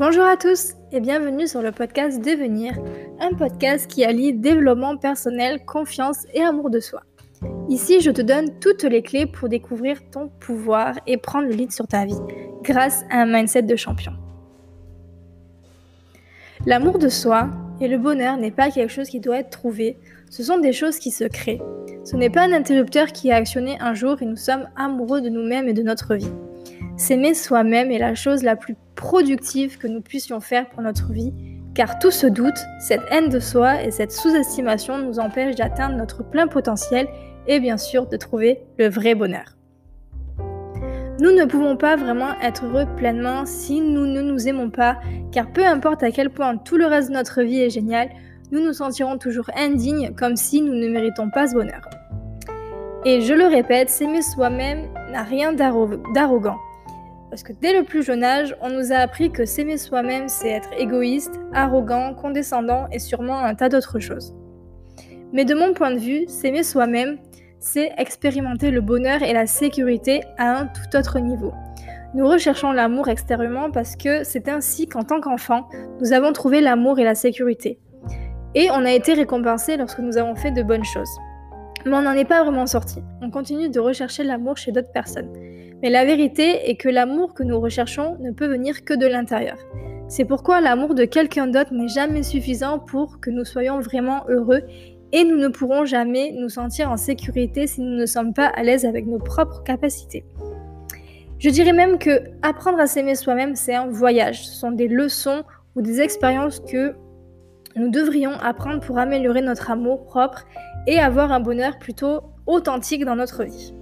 Bonjour à tous et bienvenue sur le podcast Devenir, un podcast qui allie développement personnel, confiance et amour de soi. Ici, je te donne toutes les clés pour découvrir ton pouvoir et prendre le lead sur ta vie grâce à un mindset de champion. L'amour de soi et le bonheur n'est pas quelque chose qui doit être trouvé, ce sont des choses qui se créent. Ce n'est pas un interrupteur qui a actionné un jour et nous sommes amoureux de nous-mêmes et de notre vie. S'aimer soi-même est la chose la plus productive que nous puissions faire pour notre vie, car tout ce doute, cette haine de soi et cette sous-estimation nous empêchent d'atteindre notre plein potentiel et bien sûr de trouver le vrai bonheur. Nous ne pouvons pas vraiment être heureux pleinement si nous ne nous aimons pas, car peu importe à quel point tout le reste de notre vie est génial, nous nous sentirons toujours indignes comme si nous ne méritons pas ce bonheur. Et je le répète, s'aimer soi-même n'a rien d'arrogant. Parce que dès le plus jeune âge, on nous a appris que s'aimer soi-même, c'est être égoïste, arrogant, condescendant et sûrement un tas d'autres choses. Mais de mon point de vue, s'aimer soi-même, c'est expérimenter le bonheur et la sécurité à un tout autre niveau. Nous recherchons l'amour extérieurement parce que c'est ainsi qu'en tant qu'enfant, nous avons trouvé l'amour et la sécurité. Et on a été récompensé lorsque nous avons fait de bonnes choses. Mais on n'en est pas vraiment sorti. On continue de rechercher l'amour chez d'autres personnes. Mais la vérité est que l'amour que nous recherchons ne peut venir que de l'intérieur. C'est pourquoi l'amour de quelqu'un d'autre n'est jamais suffisant pour que nous soyons vraiment heureux et nous ne pourrons jamais nous sentir en sécurité si nous ne sommes pas à l'aise avec nos propres capacités. Je dirais même que apprendre à s'aimer soi-même, c'est un voyage. Ce sont des leçons ou des expériences que nous devrions apprendre pour améliorer notre amour propre et avoir un bonheur plutôt authentique dans notre vie.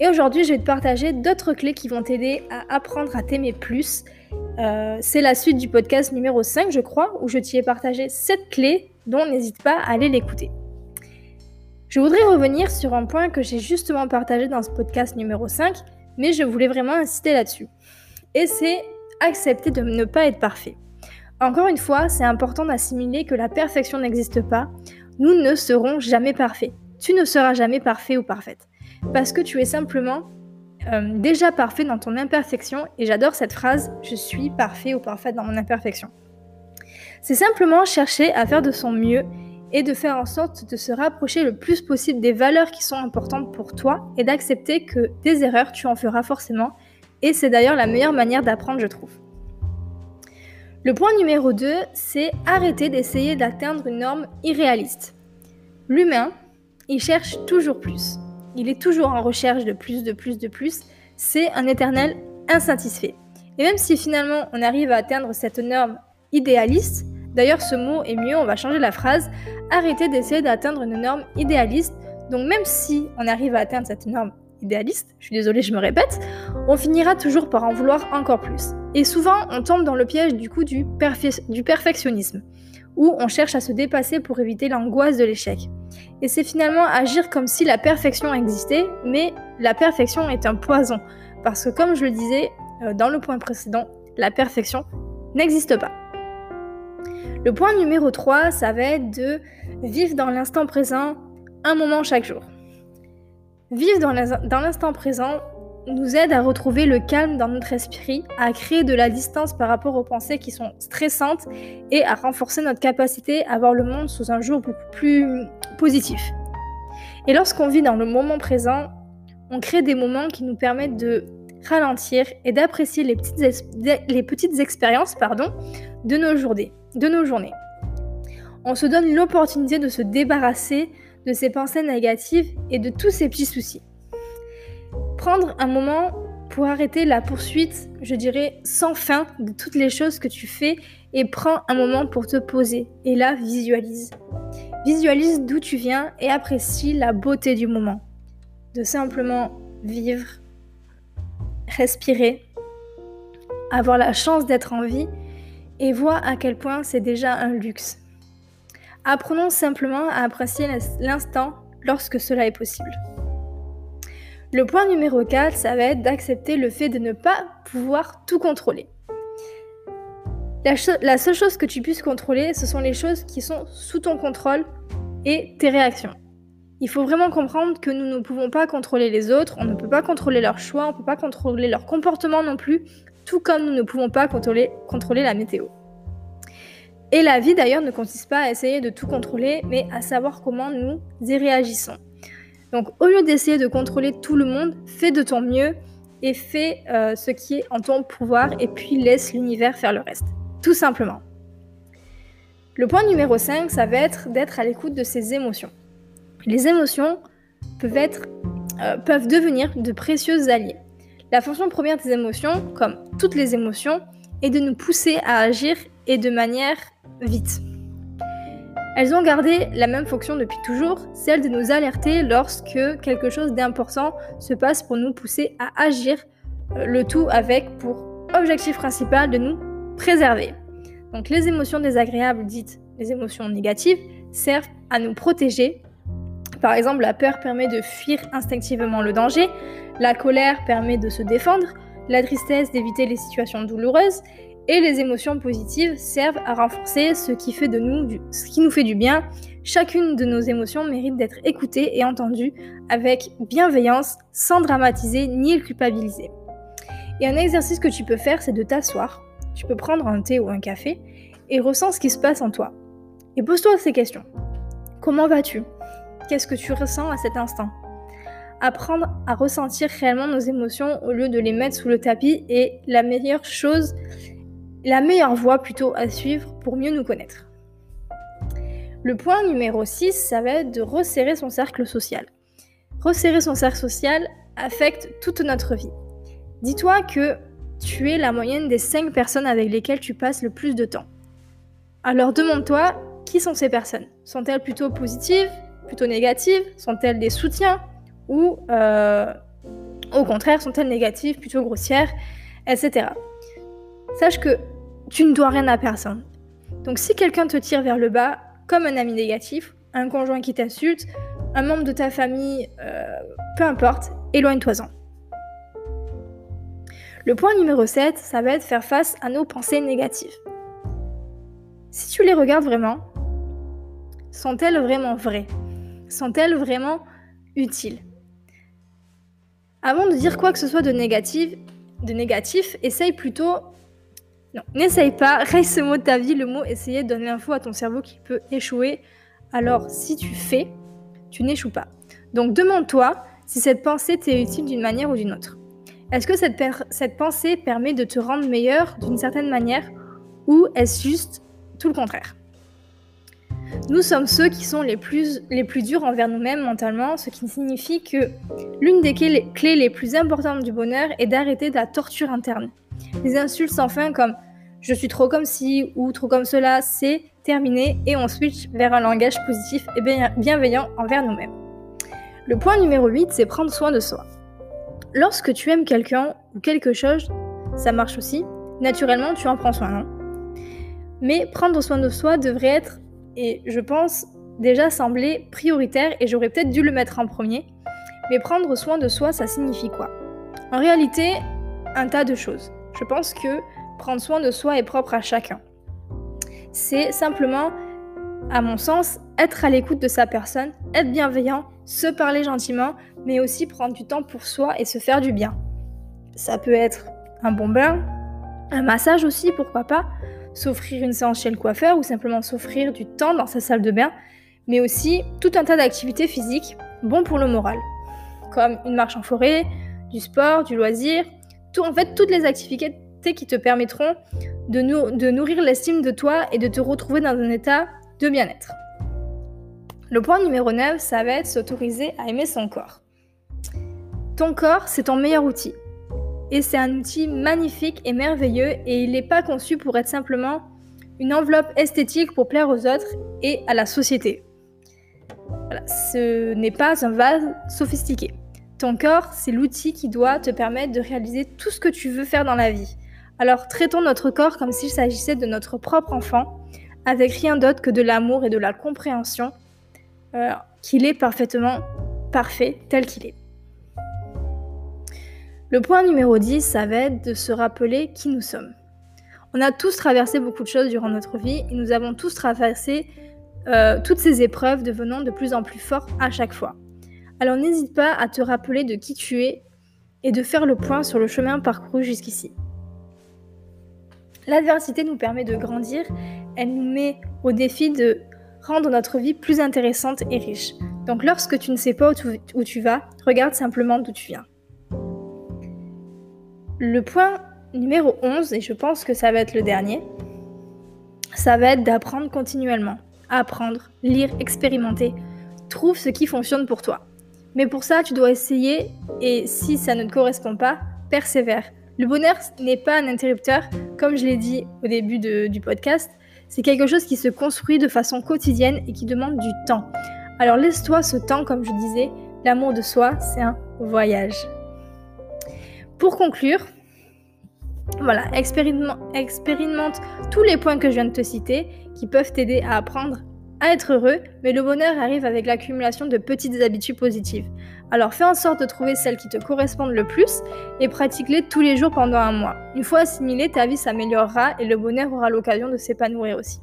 Et aujourd'hui, je vais te partager d'autres clés qui vont t'aider à apprendre à t'aimer plus. Euh, c'est la suite du podcast numéro 5, je crois, où je t'y ai partagé 7 clés dont n'hésite pas à aller l'écouter. Je voudrais revenir sur un point que j'ai justement partagé dans ce podcast numéro 5, mais je voulais vraiment insister là-dessus. Et c'est accepter de ne pas être parfait. Encore une fois, c'est important d'assimiler que la perfection n'existe pas. Nous ne serons jamais parfaits. Tu ne seras jamais parfait ou parfaite parce que tu es simplement euh, déjà parfait dans ton imperfection, et j'adore cette phrase, je suis parfait ou parfaite dans mon imperfection. C'est simplement chercher à faire de son mieux et de faire en sorte de se rapprocher le plus possible des valeurs qui sont importantes pour toi et d'accepter que des erreurs, tu en feras forcément, et c'est d'ailleurs la meilleure manière d'apprendre, je trouve. Le point numéro 2, c'est arrêter d'essayer d'atteindre une norme irréaliste. L'humain, il cherche toujours plus il est toujours en recherche de plus, de plus, de plus. C'est un éternel insatisfait. Et même si finalement on arrive à atteindre cette norme idéaliste, d'ailleurs ce mot est mieux, on va changer la phrase, arrêtez d'essayer d'atteindre une norme idéaliste. Donc même si on arrive à atteindre cette norme idéaliste, je suis désolée, je me répète, on finira toujours par en vouloir encore plus. Et souvent, on tombe dans le piège du coup du, perfectionnisme, où on cherche à se dépasser pour éviter l'angoisse de l'échec. Et c'est finalement agir comme si la perfection existait, mais la perfection est un poison. Parce que comme je le disais euh, dans le point précédent, la perfection n'existe pas. Le point numéro 3, ça va être de vivre dans l'instant présent un moment chaque jour. Vivre dans l'instant présent nous aide à retrouver le calme dans notre esprit, à créer de la distance par rapport aux pensées qui sont stressantes et à renforcer notre capacité à voir le monde sous un jour beaucoup plus positif. Et lorsqu'on vit dans le moment présent, on crée des moments qui nous permettent de ralentir et d'apprécier les petites, les petites expériences pardon, de, nos journées, de nos journées. On se donne l'opportunité de se débarrasser de ces pensées négatives et de tous ces petits soucis. Prendre un moment pour arrêter la poursuite, je dirais, sans fin de toutes les choses que tu fais et prends un moment pour te poser. Et là, visualise. Visualise d'où tu viens et apprécie la beauté du moment. De simplement vivre, respirer, avoir la chance d'être en vie et vois à quel point c'est déjà un luxe. Apprenons simplement à apprécier l'instant lorsque cela est possible. Le point numéro 4, ça va être d'accepter le fait de ne pas pouvoir tout contrôler. La, seule chose que tu puisses contrôler, ce sont les choses qui sont sous ton contrôle et tes réactions. Il faut vraiment comprendre que nous ne pouvons pas contrôler les autres, on ne peut pas contrôler leurs choix, on ne peut pas contrôler leur comportement non plus. tout comme nous ne pouvons pas contrôler, contrôler la météo. Et la vie d'ailleurs ne consiste pas à essayer de tout contrôler, mais à savoir comment nous y réagissons. Donc au lieu d'essayer de contrôler tout le monde, fais de ton mieux et fais euh, ce qui est en ton pouvoir et puis laisse l'univers faire le reste. Tout simplement. Le point numéro 5, ça va être d'être à l'écoute de ses émotions. Les émotions peuvent, être, euh, peuvent devenir de précieux alliés. La fonction première des émotions, comme toutes les émotions, est de nous pousser à agir et de manière vite. Elles ont gardé la même fonction depuis toujours, celle de nous alerter lorsque quelque chose d'important se passe pour nous pousser à agir, euh, le tout avec pour objectif principal de nous préserver. Donc les émotions désagréables, dites les émotions négatives, servent à nous protéger. Par exemple, la peur permet de fuir instinctivement le danger, la colère permet de se défendre, la tristesse d'éviter les situations douloureuses, et les émotions positives servent à renforcer ce qui, fait de nous ce qui nous fait du bien. Chacune de nos émotions mérite d'être écoutée et entendue avec bienveillance, sans dramatiser ni culpabiliser. Et un exercice que tu peux faire, c'est de t'asseoir. Tu peux prendre un thé ou un café et ressens ce qui se passe en toi. Et pose-toi ces questions. Comment vas-tu? Qu'est-ce que tu ressens à cet instant? Apprendre à ressentir réellement nos émotions au lieu de les mettre sous le tapis est la meilleure chose la meilleure voie plutôt à suivre pour mieux nous connaître. Le point numéro 6, ça va être de resserrer son cercle social. Resserrer son cercle social affecte toute notre vie. Dis-toi que tu es la moyenne des 5 personnes avec lesquelles tu passes le plus de temps. Alors demande-toi, qui sont ces personnes? Sont-elles plutôt positives, plutôt négatives? Sont-elles des soutiens? Ou euh, au contraire, sont-elles négatives, plutôt grossières, etc. Sache que tu ne dois rien à personne. Donc si quelqu'un te tire vers le bas, comme un ami négatif, un conjoint qui t'insulte, un membre de ta famille, euh, peu importe, éloigne-toi-en. Le point numéro 7, ça va être faire face à nos pensées négatives. Si tu les regardes vraiment, sont-elles vraiment vraies? Sont-elles vraiment utiles? Avant de dire quoi que ce soit de négatif, de négatif, essaye plutôt non, n'essaye pas, raye ce mot de ta vie. Le mot essayer donne l'info à ton cerveau qui peut échouer. Alors, si tu fais, tu n'échoues pas. Donc, demande-toi si cette pensée t'est utile d'une manière ou d'une autre. Est-ce que cette, pensée permet de te rendre meilleur d'une certaine manière ou est-ce juste tout le contraire? Nous sommes ceux qui sont les plus, les durs envers nous-mêmes mentalement, ce qui signifie que l'une des clés les plus importantes du bonheur est d'arrêter la torture interne. Les insultes sans fin comme je suis trop comme ci ou trop comme cela, c'est terminé et on switch vers un langage positif et bienveillant envers nous-mêmes. Le point numéro 8, c'est prendre soin de soi. Lorsque tu aimes quelqu'un ou quelque chose, ça marche aussi. Naturellement, tu en prends soin, non Mais prendre soin de soi devrait être, et je pense, déjà semblé prioritaire et j'aurais peut-être dû le mettre en premier. Mais prendre soin de soi, ça signifie quoi? En réalité, un tas de choses. Je pense que prendre soin de soi est propre à chacun. C'est simplement, à mon sens, être à l'écoute de sa personne, être bienveillant, se parler gentiment, mais aussi prendre du temps pour soi et se faire du bien. Ça peut être un bon bain, un massage aussi, pourquoi pas, s'offrir une séance chez le coiffeur ou simplement s'offrir du temps dans sa salle de bain, mais aussi tout un tas d'activités physiques bons pour le moral, comme une marche en forêt, du sport, du loisir, tout, en fait toutes les activités qui te permettront de, nourrir l'estime de toi et de te retrouver dans un état de bien-être. Le point numéro 9, ça va être s'autoriser à aimer son corps. Ton corps, c'est ton meilleur outil. Et c'est un outil magnifique et merveilleux et il n'est pas conçu pour être simplement une enveloppe esthétique pour plaire aux autres et à la société. ce n'est pas un vase sophistiqué. Ton corps, c'est l'outil qui doit te permettre de réaliser tout ce que tu veux faire dans la vie. Alors traitons notre corps comme s'il s'agissait de notre propre enfant, avec rien d'autre que de l'amour et de la compréhension euh, qu'il est parfaitement parfait tel qu'il est. Le point numéro 10, ça va être de se rappeler qui nous sommes. On a tous traversé beaucoup de choses durant notre vie et nous avons tous traversé euh, toutes ces épreuves devenant de plus en plus fortes à chaque fois. Alors n'hésite pas à te rappeler de qui tu es et de faire le point sur le chemin parcouru jusqu'ici. L'adversité nous permet de grandir, elle nous met au défi de rendre notre vie plus intéressante et riche. Donc lorsque tu ne sais pas où tu, vas, regarde simplement d'où tu viens. Le point numéro 11, et je pense que ça va être le dernier, ça va être d'apprendre continuellement. Apprendre, lire, expérimenter. Trouve ce qui fonctionne pour toi. Mais pour ça, tu dois essayer et si ça ne te correspond pas, persévère. Le bonheur n'est pas un interrupteur, comme je l'ai dit au début du podcast. C'est quelque chose qui se construit de façon quotidienne et qui demande du temps. Alors laisse-toi ce temps, comme je disais, l'amour de soi, c'est un voyage. Pour conclure, voilà, expérimente, tous les points que je viens de te citer qui peuvent t'aider à apprendre à être heureux, mais le bonheur arrive avec l'accumulation de petites habitudes positives. Alors fais en sorte de trouver celles qui te correspondent le plus et pratique-les tous les jours pendant un mois. Une fois assimilé, ta vie s'améliorera et le bonheur aura l'occasion de s'épanouir aussi.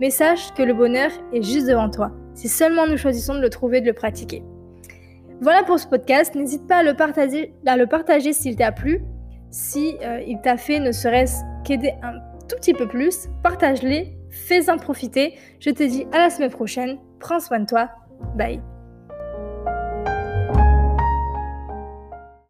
Mais sache que le bonheur est juste devant toi. Si seulement nous choisissons de le trouver et de le pratiquer. Voilà pour ce podcast. N'hésite pas à le partager, à le partager s'il t'a plu. Si euh, il t'a fait ne serait-ce qu'aider un tout petit peu plus, partage-les, fais-en profiter. Je te dis à la semaine prochaine. Prends soin de toi. Bye.